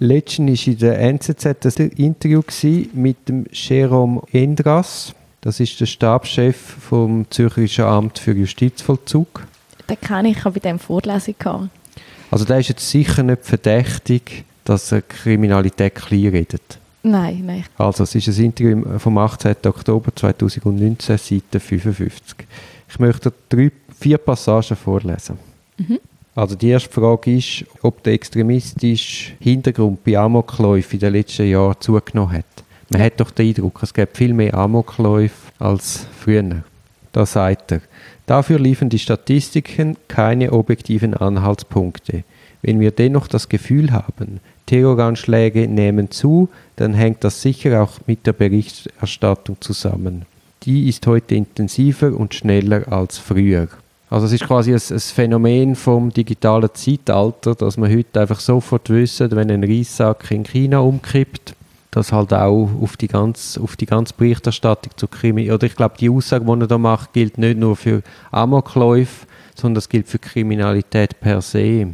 Letztens war in der NZZ ein Interview mit dem Jérôme Endras. Das ist der Stabschef vom Zürcherischen Amt für Justizvollzug. Den kenne ich, ich habe bei dem Vorlesung gehabt. Also der ist jetzt sicher nicht verdächtig, dass er Kriminalität klein redet. Nein, nein. Also es ist ein Interview vom 18. Oktober 2019, Seite 55. Ich möchte drei, vier Passagen vorlesen. Mhm. Also die erste Frage ist, ob der extremistische Hintergrund bei Amokläufen in den letzten Jahren zugenommen hat. Man hat doch den Eindruck, es gibt viel mehr Amokläufe als früher. Da sagt er, dafür liefern die Statistiken keine objektiven Anhaltspunkte. Wenn wir dennoch das Gefühl haben, Terroranschläge nehmen zu, dann hängt das sicher auch mit der Berichterstattung zusammen. Die ist heute intensiver und schneller als früher. Also es ist quasi ein, ein, Phänomen vom digitalen Zeitalter, dass man heute einfach sofort wissen, wenn ein Reissack in China umkippt, dass halt auch auf die ganze, auf die ganze Berichterstattung zu Krimi oder ich glaube die Aussage, die er da macht, gilt nicht nur für Amokläufe, sondern das gilt für Kriminalität per se.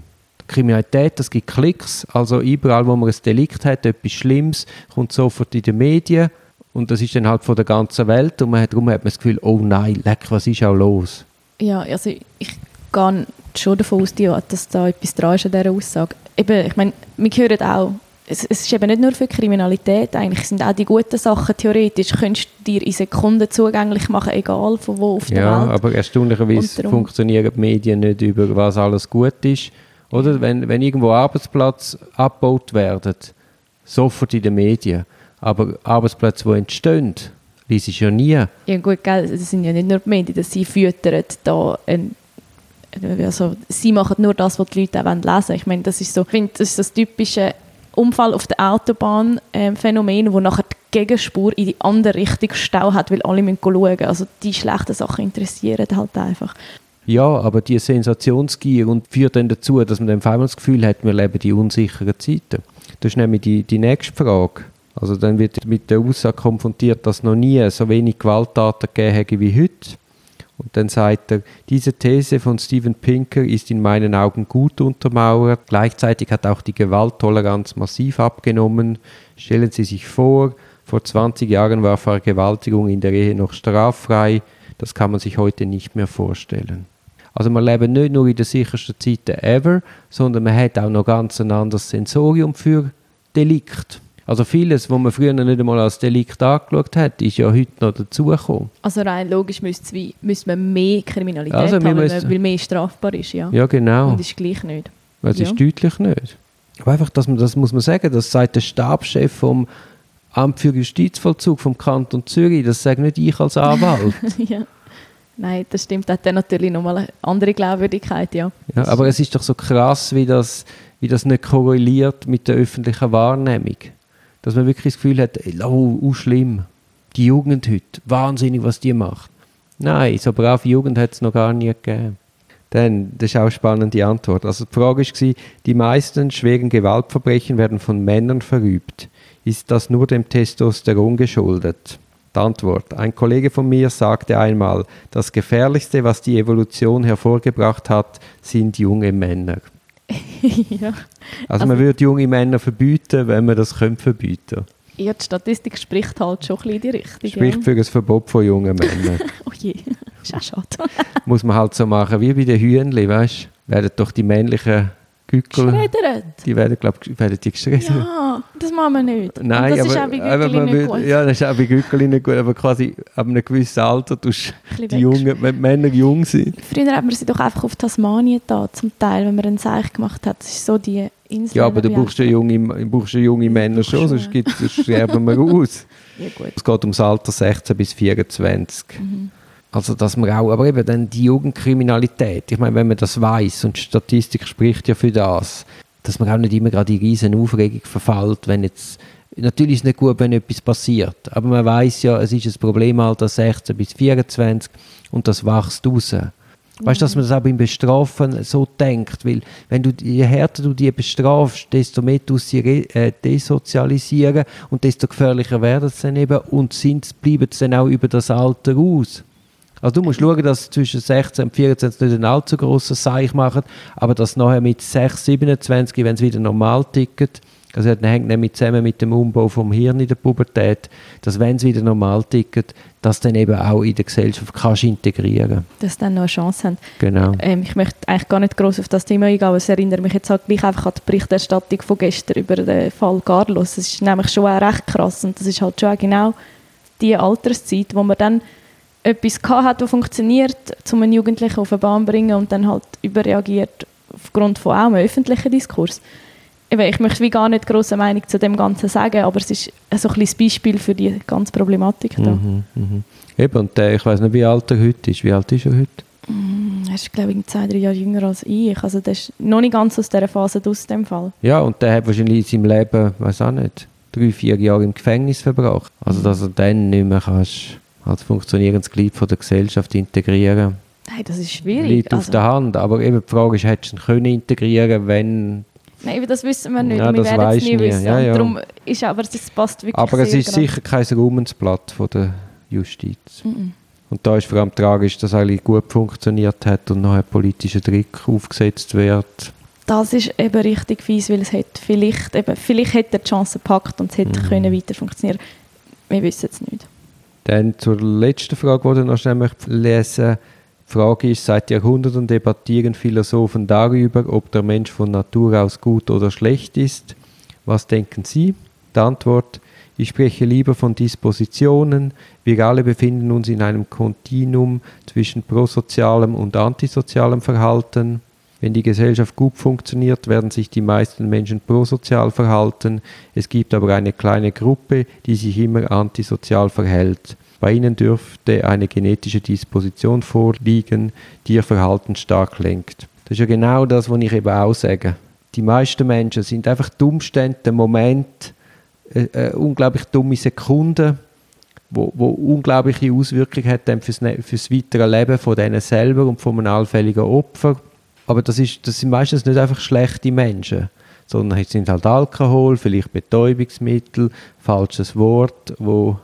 Kriminalität, das gibt Klicks, also überall, wo man ein Delikt hat, etwas Schlimmes, kommt sofort in die Medien und das ist dann halt von der ganzen Welt und man hat, darum hat man das Gefühl, oh nein, leck, was ist auch los? Ja, also ich gehe schon davon aus, dass da etwas dran ist an dieser Aussage. Eben, ich meine, wir hören auch, es, es, ist eben nicht nur für Kriminalität, eigentlich sind auch die guten Sachen theoretisch, könntest du dir in Sekunden zugänglich machen, egal von wo auf der ja, Welt. Ja, aber erstaunlicherweise funktionieren die Medien nicht über, was alles gut ist. Oder wenn, wenn irgendwo Arbeitsplätze abgebaut werden, sofort in den Medien. Aber Arbeitsplätze, die entstehen, liest ich ja nie. Ja gut, gell, das sind ja nicht nur die Medien, dass sie füttern da ein also, sie machen nur das, was die Leute auch lesen wollen. Ich meine, das ist so, ich finde, das ist das typische Unfall auf der Autobahn ähm, Phänomen, wo nachher die Gegenspur in die andere Richtung Stau hat, weil alle müssen schauen. Also die schlechten Sachen interessieren halt einfach. Ja, aber die Sensationsgier und führt dann dazu, dass man dann auf einmal das Gefühl hat, wir leben die unsicheren Zeiten. Das ist nämlich die, die nächste Frage. Also dann wird mit der Aussage konfrontiert, dass noch nie so wenig Gewalttaten gegeben wie heute. Und dann sagt er, diese These von Steven Pinker ist in meinen Augen gut untermauert. Gleichzeitig hat auch die Gewalttoleranz massiv abgenommen. Stellen Sie sich vor, vor 20 Jahren war Vergewaltigung in der Ehe noch straffrei. Das kann man sich heute nicht mehr vorstellen. Also wir leben nicht nur in der sichersten Zeit ever, sondern man hat auch noch ganz ein anderes Sensorium für Delikt. Also vieles, was man früher nicht einmal als Delikt angeschaut hat, ist ja heute noch dazugekommen. Also rein logisch müsste, müsste man mehr Kriminalität also haben, müssen, weil mehr strafbar ist, ja. Ja, genau. Und ist gleich nicht. Es ja. ist deutlich nicht. Aber einfach, dass man, das muss man sagen, das sagt der Stabschef vom Amt für Justizvollzug vom Kanton Zürich, das sage nicht ich als Anwalt. ja. Nein, das stimmt. Das hat dann natürlich nochmal eine andere Glaubwürdigkeit, ja. ja. Aber es ist doch so krass, wie das, wie das nicht korreliert mit der öffentlichen Wahrnehmung dass man wirklich das Gefühl hat, oh, oh schlimm, die Jugend heute, wahnsinnig, was die macht. Nein, so brave Jugend hat es noch gar nie gegeben. Dann, das ist auch eine spannende Antwort. Also die Frage war, die meisten schweren Gewaltverbrechen werden von Männern verübt. Ist das nur dem Testosteron geschuldet? Die Antwort. Ein Kollege von mir sagte einmal, das Gefährlichste, was die Evolution hervorgebracht hat, sind junge Männer. ja. Also, also man würde junge Männer verbieten, wenn man das könnte verbieten Ja, die Statistik spricht halt schon ein bisschen in die Richtung. Spricht ja. für ein Verbot von jungen Männern. oh je, ist auch schade. Muss man halt so machen, wie bei den Hühnchen, weißt du? Werden doch die männlichen Gückel. Geschreddert. Die werden, glaube ich, werden die geschreddert. Ja, das machen wir nicht. Nein, das aber, ist auch bei Gückeli nicht gut. Ja, das ist auch bei Gückeli nicht gut, aber quasi ab einem gewissen Alter tust die Jungen, wenn die Männer jung sind. Früher hat man sie doch einfach auf Tasmanien da, zum Teil, wenn man einen Seich gemacht hat. Das ist so die Insel. Ja, aber du brauchst ja junge, brauchst junge Männer schon, sonst, gibt, sonst sterben wir aus. Ja, gut. Es geht ums Alter 16 bis 24. Mhm. Also, dass man auch, aber eben dann die Jugendkriminalität, ich meine, wenn man das weiß und Statistik spricht ja für das, dass man auch nicht immer gerade in riesen Aufregung verfällt, wenn jetzt, natürlich ist es nicht gut, wenn etwas passiert, aber man weiß ja, es ist ein Problemalter 16 bis 24 und das wächst raus. Weißt du, dass man das auch beim Bestrafen so denkt? Weil, wenn du, je härter du die bestrafst, desto mehr du sie äh, desozialisieren und desto gefährlicher werden sie dann eben und sind, bleiben sie dann auch über das Alter aus. Also du musst schauen, dass zwischen 16 und 24 nicht ein allzu grosses Seich machen, aber dass nachher mit 6, 27, wenn es wieder normal tickt, Also das hängt nämlich zusammen mit dem Umbau vom Hirn in der Pubertät, dass wenn es wieder normal tickt, dass dann eben auch in der Gesellschaft kannst integrieren Dass dann noch eine Chance haben. Genau. Ähm, ich möchte eigentlich gar nicht groß auf das Thema eingehen, aber es erinnert mich jetzt halt gleich einfach an die Berichterstattung von gestern über den Fall Carlos. Das ist nämlich schon auch recht krass und das ist halt schon auch genau die Alterszeit, wo man dann etwas hat, das funktioniert, um einen Jugendlichen auf eine Bahn zu bringen und dann halt überreagiert aufgrund von auch einem öffentlichen Diskurs ich möchte wie gar nicht große Meinung zu dem Ganzen sagen, aber es ist so ein Beispiel für die ganze Problematik da. Mhm, mhm. Eben, und der, ich weiß nicht, wie alt er heute ist. Wie alt ist er heute? Mm, er ist, glaube ich, zwei, drei Jahre jünger als ich. Also der ist noch nicht ganz aus dieser Phase aus dem Fall. Ja, und der hat wahrscheinlich in seinem Leben, weiß auch nicht, drei, vier Jahre im Gefängnis verbracht. Also dass er dann nicht mehr kannst, als funktionierendes Glied von der Gesellschaft integrieren Nein, das ist schwierig. Liegt also. auf der Hand. Aber eben die Frage ist, hättest du ihn können integrieren wenn Nein, das wissen wir nicht. Ja, wir werden es nie wissen. Ja, ja. Darum ist aber es passt wirklich Aber es ist sicher kein Ruhmensblatt von der Justiz. Mm Und da ist vor allem tragisch, dass eigentlich gut funktioniert hat und noch ein politischer Trick aufgesetzt wird. Das ist eben richtig fies, weil es hat vielleicht, eben, vielleicht hätte er die Chance gepackt und es hätte mm. können weiter funktionieren. Wir wissen es nicht. Dann zur letzten Frage, die ich noch schnell lesen möchte. Frage ist, seit Jahrhunderten debattieren Philosophen darüber, ob der Mensch von Natur aus gut oder schlecht ist. Was denken Sie? Die Antwort, ich spreche lieber von Dispositionen. Wir alle befinden uns in einem Kontinuum zwischen prosozialem und antisozialem Verhalten. Wenn die Gesellschaft gut funktioniert, werden sich die meisten Menschen prosozial verhalten. Es gibt aber eine kleine Gruppe, die sich immer antisozial verhält. Bei ihnen dürfte eine genetische Disposition vorliegen, die ihr Verhalten stark lenkt. Das ist ja genau das, was ich eben auch sage. Die meisten Menschen sind einfach die Umstände, der Moment, äh, eine unglaublich dumme Sekunde, wo, wo unglaubliche Auswirkungen hat dann fürs, ne-, fürs weitere Leben von denen selber und von einem allfälligen Opfer. Aber das, ist, das sind meistens nicht einfach schlechte Menschen, sondern es sind halt Alkohol, vielleicht Betäubungsmittel, falsches Wort, wo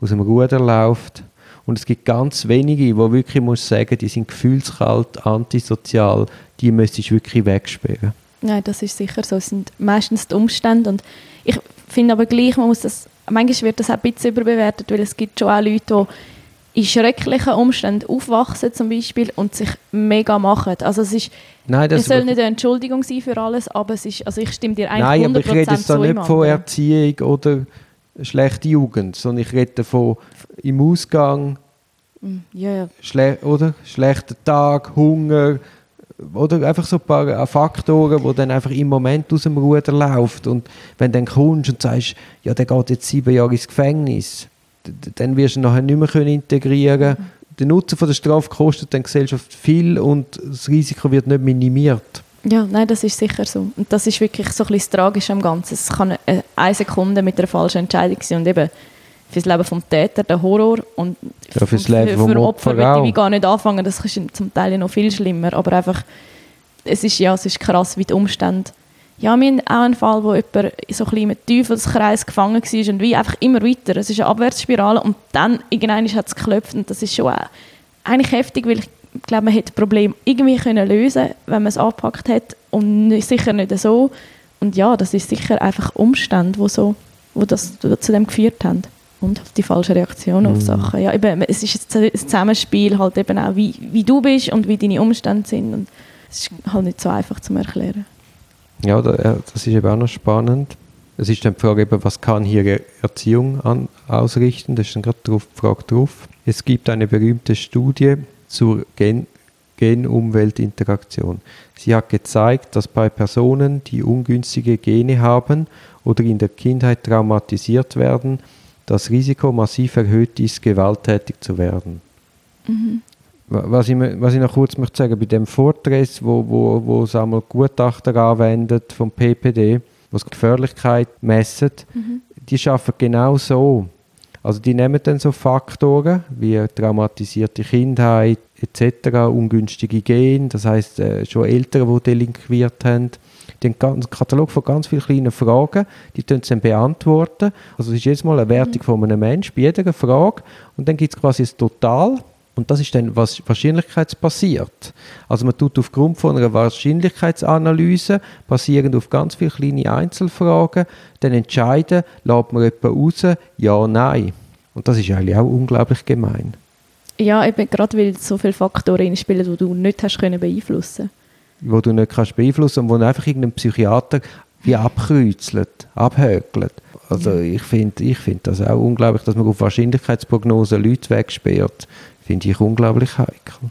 aus dem Ruder läuft. Und es gibt ganz wenige, wo wirklich muss sagen, die sind gefühlskalt, antisozial, die müsstest du wirklich wegsperren. Nein, das ist sicher so. Es sind meistens die Umstände. Und ich finde aber gleich, man muss das, manchmal wird das auch ein bisschen überbewertet, weil es gibt schon auch Leute, die in schrecklichen Umständen aufwachsen zum Beispiel und sich mega machen. Also es ist, Nein, das es soll nicht eine Entschuldigung sein für alles, aber es ist, also ich stimme dir eigentlich Nein, aber ich rede jetzt da nicht von Erziehung oder schlechte Jugend, sondern ich rede davon im Ausgang, mm, ja, Schle oder? schlechter Tag, Hunger, oder einfach so ein paar äh, Faktoren, die dann einfach im Moment aus dem Ruder laufen. Und wenn du dann kommst und sagst, ja, der geht jetzt sieben Jahre ins Gefängnis, dann wirst du nachher nicht mehr können integrieren mhm. Der Nutzen von der Strafe kostet dann Gesellschaft viel und das Risiko wird nicht minimiert. Ja, nein, das ist sicher so. Und das ist wirklich so ein bisschen das Tragische am Ganzen. Es kann eine, eine Sekunde mit einer falschen Entscheidung sein und eben fürs Leben des Täters der Horror und ja, fürs Leben für, für Opfer, Opfer will ich gar nicht anfangen. Das ist zum Teil noch viel schlimmer, aber einfach es ist, ja, es ist krass, wie die Umstände ja, wir haben auch einen Fall, wo jemand so ein bisschen im Teufelskreis gefangen war und wie einfach immer weiter. Es ist eine Abwärtsspirale und dann irgendwann hat es geklopft und das ist schon auch eigentlich heftig, weil ich glaube, man hätte das Problem irgendwie können lösen wenn man es angepackt hat und sicher nicht so. Und ja, das ist sicher einfach Umstände, wo, so, wo das zu dem geführt haben. Und die falsche Reaktion mhm. auf Sachen. Ja, eben, es ist ein Zusammenspiel halt eben auch, wie, wie du bist und wie deine Umstände sind. Und es ist halt nicht so einfach zu erklären. Ja, das ist eben auch noch spannend. Es ist dann die Frage, eben, was kann hier Erziehung an, ausrichten? Das ist dann gerade die Frage drauf. Es gibt eine berühmte Studie, zur Gen Gen-Umwelt-Interaktion. Sie hat gezeigt, dass bei Personen, die ungünstige Gene haben oder in der Kindheit traumatisiert werden, das Risiko massiv erhöht ist, gewalttätig zu werden. Mhm. Was, ich, was ich noch kurz möchte sagen, bei dem Vortress, wo, wo, wo es einmal Gutachter anwendet vom PPD, was Gefährlichkeit messen, mhm. die arbeiten genau so. Also die nehmen dann so Faktoren wie traumatisierte Kindheit etc., ungünstige Gene, das heißt äh, schon Eltern, die delinquiert haben. Die haben einen Katalog von ganz vielen kleinen Fragen, die sie dann beantworten. Also es ist jetzt mal eine Wertung von einem Menschen bei jeder Frage und dann gibt es quasi ein Total Und das ist dann was wahrscheinlichkeitsbasiert. Also man tut aufgrund von einer Wahrscheinlichkeitsanalyse, basierend auf ganz vielen kleinen Einzelfragen, dann entscheiden, lädt man jemanden raus, ja, nein. Und das ist eigentlich auch unglaublich gemein. Ja, eben gerade weil so viele Faktoren spielen, die du nicht hast können beeinflussen Wo du nicht kannst beeinflussen und wo einfach irgendein Psychiater wie abkreuzelt, abhökelt. Also ich finde ich find das auch unglaublich, dass man auf Wahrscheinlichkeitsprognosen Leute wegsperrt. Finde ich unglaublich heikel.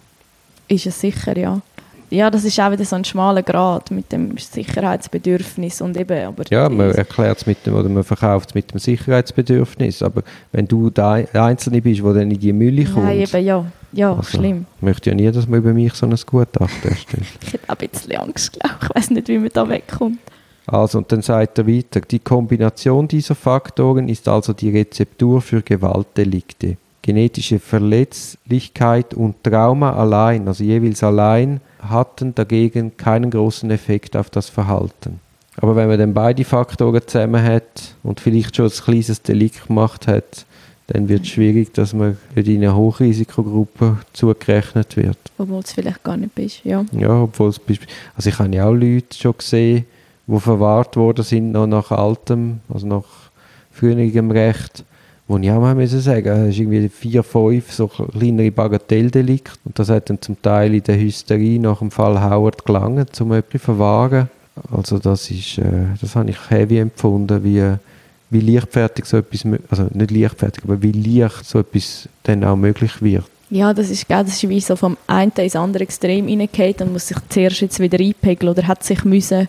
Ist es sicher, ja. Ja, das ist auch wieder so ein schmaler Grad mit dem Sicherheitsbedürfnis und eben, aber Ja, man erklärt es mit dem, oder man verkauft es mit dem Sicherheitsbedürfnis, aber wenn du der Einzelne bist, der dann in die Mülle kommt... Nein, eben, ja, ja, also, schlimm. Ich möchte ja nie, dass man über mich so ein Gutachten erstellt. ich hätte auch ein bisschen Angst, glaube ich. Ich weiß nicht, wie man da wegkommt. Also, und dann sagt er weiter, die Kombination dieser Faktoren ist also die Rezeptur für Gewaltdelikte. Genetische Verletzlichkeit und Trauma allein, also jeweils allein, hatten dagegen keinen großen Effekt auf das Verhalten. Aber wenn man dann beide Faktoren zusammen hat und vielleicht schon ein kleines Delikt gemacht hat, dann wird es schwierig, dass man in eine Hochrisikogruppe zugerechnet wird. Obwohl es vielleicht gar nicht bist, ja. Ja, obwohl es bist. Also ich habe ja auch Leute schon gesehen, die verwahrt worden sind, noch nach altem, also nach früherem Recht, wo ich auch mal sagen, es ist irgendwie vier, fünf so kleinere Bagatelldelikte und das hat dann zum Teil in der Hysterie nach dem Fall Howard gelangt, um etwas zu verwahren. Also das ist, äh, das habe ich heavy empfunden, wie, wie leichtfertig so etwas, also nicht leichtfertig, aber wie leicht so etwas dann auch möglich wird. Ja, das ist, das ist wie so vom einen ins andere Extrem reingeht und muss sich zuerst jetzt wieder einpegeln oder hat sich müssen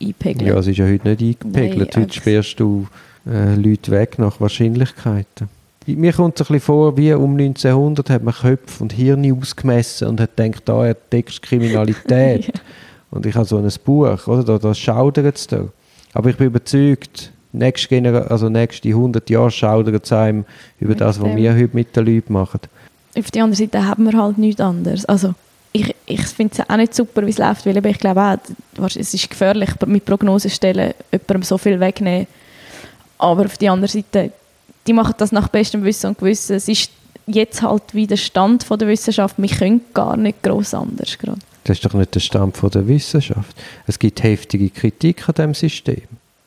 einpegeln. Ja, es ist ja heute nicht eingepegelt. Nein, heute sperrst du äh, Leute weg nach Wahrscheinlichkeiten. Mir kommt es ein bisschen vor, wie um 1900 hat man Köpfe und Hirne ausgemessen und hat gedacht, da hat Text Kriminalität. ja. Und ich habe so ein Buch, oder? Da, da schaudert es da. Aber ich bin überzeugt, nächste, Gener also nächste 100 Jahre schaudert es einem über mit das, was dem. wir heute mit den Leuten machen. Auf der anderen Seite haben wir halt nichts anderes. Also ich, ich finde es auch nicht super, wie es läuft, weil ich glaube auch, es ist gefährlich, mit Prognosen stellen, jemandem so viel wegnehmen. Aber auf der anderen Seite, die machen das nach bestem Wissen und Gewissen. Es ist jetzt halt wie der Stand von der Wissenschaft. Wir können gar nicht groß anders gerade. Das ist doch nicht der Stand von der Wissenschaft. Es gibt heftige Kritik an diesem System.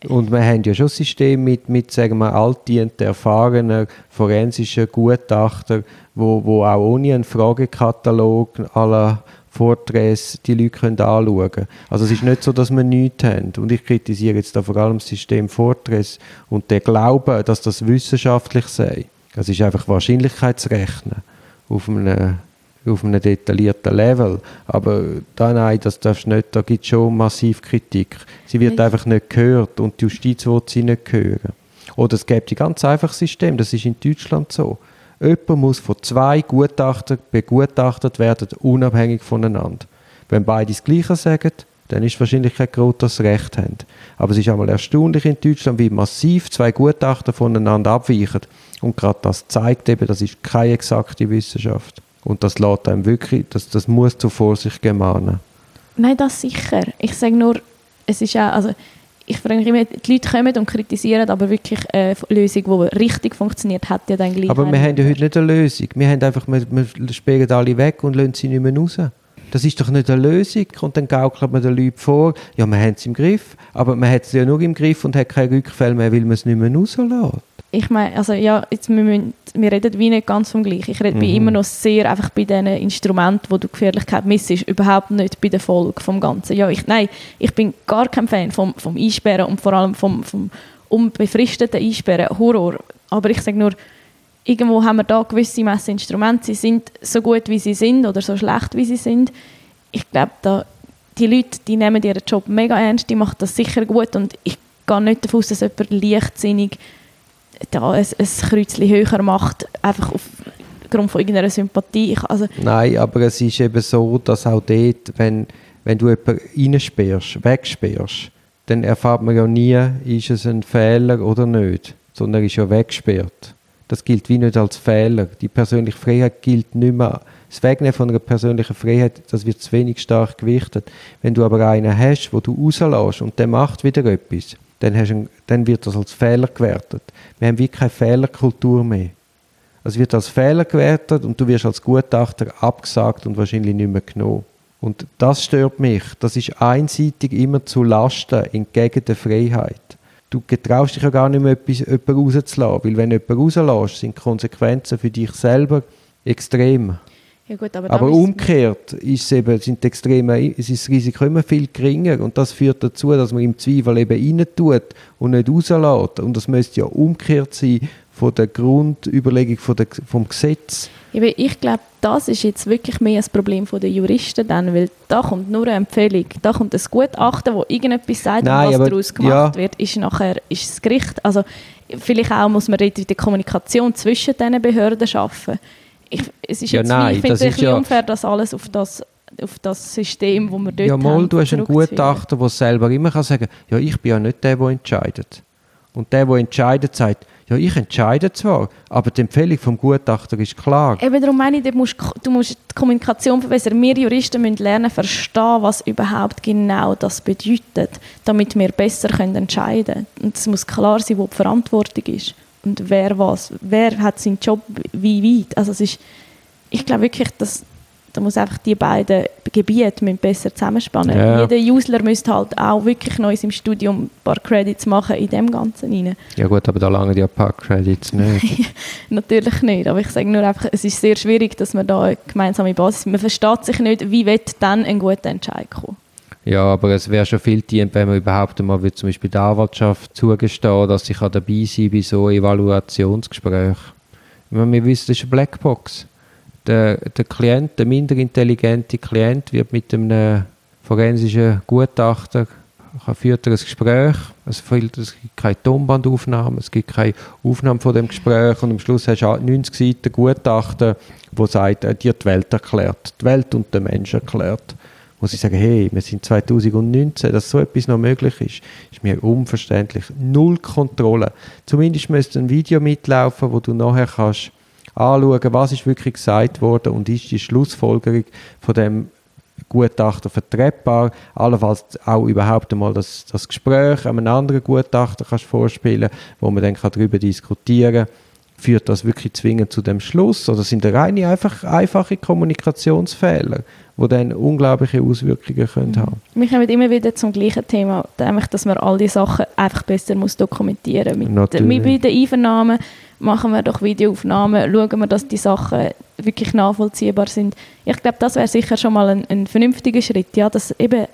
Und wir haben ja schon ein System mit, mit sagen wir, altdienten, erfahrenen forensischen Gutachtern, wo, wo auch ohne einen Fragekatalog aller Vorträge die Leute können anschauen können. Also es ist nicht so, dass wir nichts haben. Und ich kritisiere jetzt da vor allem das System Vorträge und der Glaube, dass das wissenschaftlich sei. Das ist einfach Wahrscheinlichkeitsrechnen auf einem, auf einem detaillierten Level. Aber da nein, das darfst nicht, da gibt es schon massiv Kritik. Sie wird nicht. einfach nicht gehört und die Justiz will sie nicht hören. Oder es gibt ein ganz einfaches System, das ist in Deutschland so. Jemand muss von zwei Gutachtern begutachtet werden, unabhängig voneinander. Wenn beide das Gleiche sagen, dann ist wahrscheinlich kein groß, dass sie Recht haben. Aber es ist einmal erstaunlich in Deutschland, wie massiv zwei Gutachter voneinander abweichen. Und gerade das zeigt eben, das ist keine exakte Wissenschaft. Und das lässt einem wirklich, das, das muss zur Vorsicht gemahnen. Nein, das sicher. Ich sage nur, es ist auch, also ich frage mich immer, die Leute kommen und kritisieren, aber wirklich eine Lösung, die richtig funktioniert, hat ja dann gleich. Aber wir haben ja heute nicht eine Lösung. Wir haben einfach, wir, wir sperren alle weg und lassen sie nicht mehr raus. Das ist doch nicht eine Lösung. Und dann gaukelt man den Leuten vor, ja, wir haben es im Griff, aber man hat es ja nur im Griff und hat keine Rückfälle mehr, weil man es nicht mehr rauslässt ich meine, also ja, jetzt, wir, müssen, wir reden wie nicht ganz vom Gleichen. Ich rede mhm. immer noch sehr einfach bei diesen Instrumenten, wo du Gefährlichkeit missest, überhaupt nicht bei der Folge vom Ganzen. Ja, ich, nein, ich bin gar kein Fan vom, vom Einsperren und vor allem vom, vom unbefristeten Einsperren. Horror. Aber ich sage nur, irgendwo haben wir da gewisse Messinstrumente. Sie sind so gut, wie sie sind oder so schlecht, wie sie sind. Ich glaube, da, die Leute, die nehmen ihren Job mega ernst, die machen das sicher gut und ich gehe nicht davon aus, dass jemand leichtsinnig da ein, ein Kreuzchen höher macht, einfach aufgrund von irgendeiner Sympathie. Ich, also Nein, aber es ist eben so, dass auch dort, wenn, wenn du jemanden reinsperrst, wegsperrst, dann erfahrt man ja nie, ist es ein Fehler oder nicht, sondern er ist ja weggesperrt. Das gilt wie nicht als Fehler. Die persönliche Freiheit gilt nicht mehr. Das Wegnehmen von einer persönlichen Freiheit, das wird zu wenig stark gewichtet. Wenn du aber einen hast, wo du rauslässt und der macht wieder etwas, dann, du, dann wird das als Fehler gewertet. Wir haben wie keine Fehlerkultur mehr. Es wird als Fehler gewertet und du wirst als Gutachter abgesagt und wahrscheinlich nicht mehr genommen. Und das stört mich. Das ist einseitig immer zu Lasten entgegen der Freiheit. Du getraust dich ja gar nicht mehr, etwas, jemanden rauszulassen, weil wenn jemanden rauslässt, sind die Konsequenzen für dich selber extrem. Ja gut, aber, Aber umgekehrt ist eben, sind die Extreme, ist das Risiko immer viel geringer und das führt dazu, dass man im Zweifel eben rein tut und nicht rauslässt. Und das müsste ja umgekehrt sein von der Grundüberlegung von der, vom Gesetz. Ich glaube, das ist jetzt wirklich mehr ein Problem der Juristen dann, weil da kommt nur eine Empfehlung, da kommt ein Gutachten, wo irgendetwas sagt, Nein, was aber- daraus gemacht ja. wird, ist nachher ist das Gericht. Also vielleicht auch muss man dort die Kommunikation zwischen diesen Behörden schaffen. Ich, es ist Ja, jetzt nein, ich finde es das ein bisschen ja- unfair, das alles auf das, auf das System, wo wir dort ja, mal, du hast einen. Gutachter, der selber immer kann sagen ja, ich bin ja nicht der, der entscheidet. Und der, der entscheidet, sagt, ja, ich entscheide zwar, aber die Empfehlung vom Gutachter ist klar. Eben darum meine ich, du musst, du musst die Kommunikation verbessern. Wir Juristen müssen lernen, verstehen, was überhaupt genau das bedeutet, damit wir besser können entscheiden können. Und es muss klar sein, wo die Verantwortung ist und wer was, wer hat seinen Job wie weit. Also es ist, ich glaube wirklich, dass da muss einfach die beiden Gebiete müssen besser zusammenspannen. Ja. Jeder User müsste halt auch wirklich neu im Studium ein paar Credits machen in dem Ganzen rein. Ja gut, aber da lange die Park-Credits nicht. Natürlich nicht, aber ich sage nur einfach, es ist sehr schwierig, dass man da eine gemeinsame Basis, man versteht sich nicht, wie wird dann ein guter Entscheid kommen. Ja, aber es wäre schon viel dient, wenn man überhaupt einmal wie zum Beispiel der Anwaltschaft zugestehen, dass kann dabei sein bei so Evaluationsgesprächen. Ich meine, wir wissen, das ist eine Blackbox. Der, der Klient, der minder intelligente Klient, wird mit einem forensischen Gutachter er führt ein Gespräch, es, fehlt, es gibt keine Tonbandaufnahme, es gibt keine Aufnahme von dem Gespräch und am Schluss hast du 90 Seiten Gutachten, wo sagt, er hat dir die Welt erklärt, die Welt und den Mensch erklärt muss ich sagen, hey, wir sind 2019, dass so etwas noch möglich ist, ist mir unverständlich. Null Kontrolle. Zumindest müsste ein Video mitlaufen, wo du nachher kannst anschauen, was ist wirklich gesagt worden und ist die Schlussfolgerung von dem Gutachter vertretbar, allenfalls auch überhaupt einmal das, das Gespräch einem anderen Gutachter kannst vorspielen, wo man dann darüber diskutieren kann, führt das wirklich zwingend zu dem Schluss oder sind das reine einfach, einfache Kommunikationsfehler, die dann unglaubliche Auswirkungen können haben Wir kommen immer wieder zum gleichen Thema, nämlich, dass man all die Sachen einfach besser muss dokumentieren muss. Natürlich. Bei den Einvernahmen machen wir doch Videoaufnahmen, schauen wir, dass die Sachen wirklich nachvollziehbar sind. Ich glaube, das wäre sicher schon mal ein, ein vernünftiger Schritt, ja, dass eben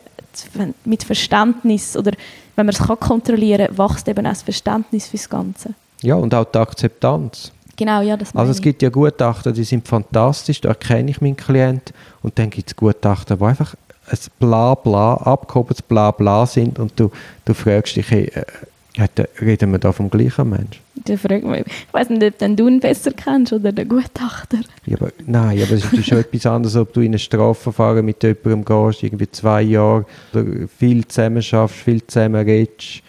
mit Verständnis oder wenn man es kann kontrollieren kann, wächst eben auch das Verständnis fürs Ganze. Ja, und auch die Akzeptanz. Genau, ja, das Also es gibt ja Gutachter, die sind fantastisch, da erkenne ich meinen Klient und dann gibt es Gutachter, die einfach ein Blabla, abgehobenes Blabla sind und du, du fragst dich, hey, äh, reden wir da vom gleichen Mensch? Da fragt man- Ich weiß nicht, ob du ihn besser kennst oder den Gutachter. Ja, aber, nein, aber es ist schon etwas anderes, ob du in ein Strafverfahren mit jemandem gehst, irgendwie zwei Jahre, oder viel zusammen schaffst, viel zusammen redest,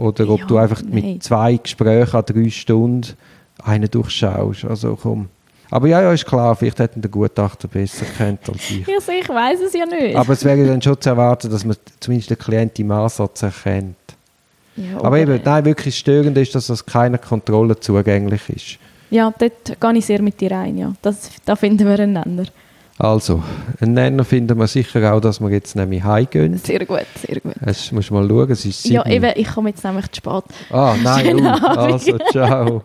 oder ob Ja, du einfach nein. mit zwei Gesprächen an drei Stunden einen durchschaust. Also komm. Aber ja, ja, ist klar, vielleicht hätten der Gutachter besser kennt als ich. Also ich weiß es ja nicht. Aber es wäre dann schon zu erwarten, dass man zumindest den Klient im Ansatz erkennt. ja, Aber eben, nein, wirklich störend ist, dass das keiner Kontrolle zugänglich ist. Ja, dort gehe ich sehr mit dir rein, ja. Das, da finden wir einander. Also, einen Nenner finden wir sicher auch, dass wir jetzt nämlich heimgehen. Sehr gut, sehr gut. Es musst du mal schauen, es ist Ja, sieben. eben, ich komme jetzt nämlich zu spät. Ah, nein, Abend. also, ciao.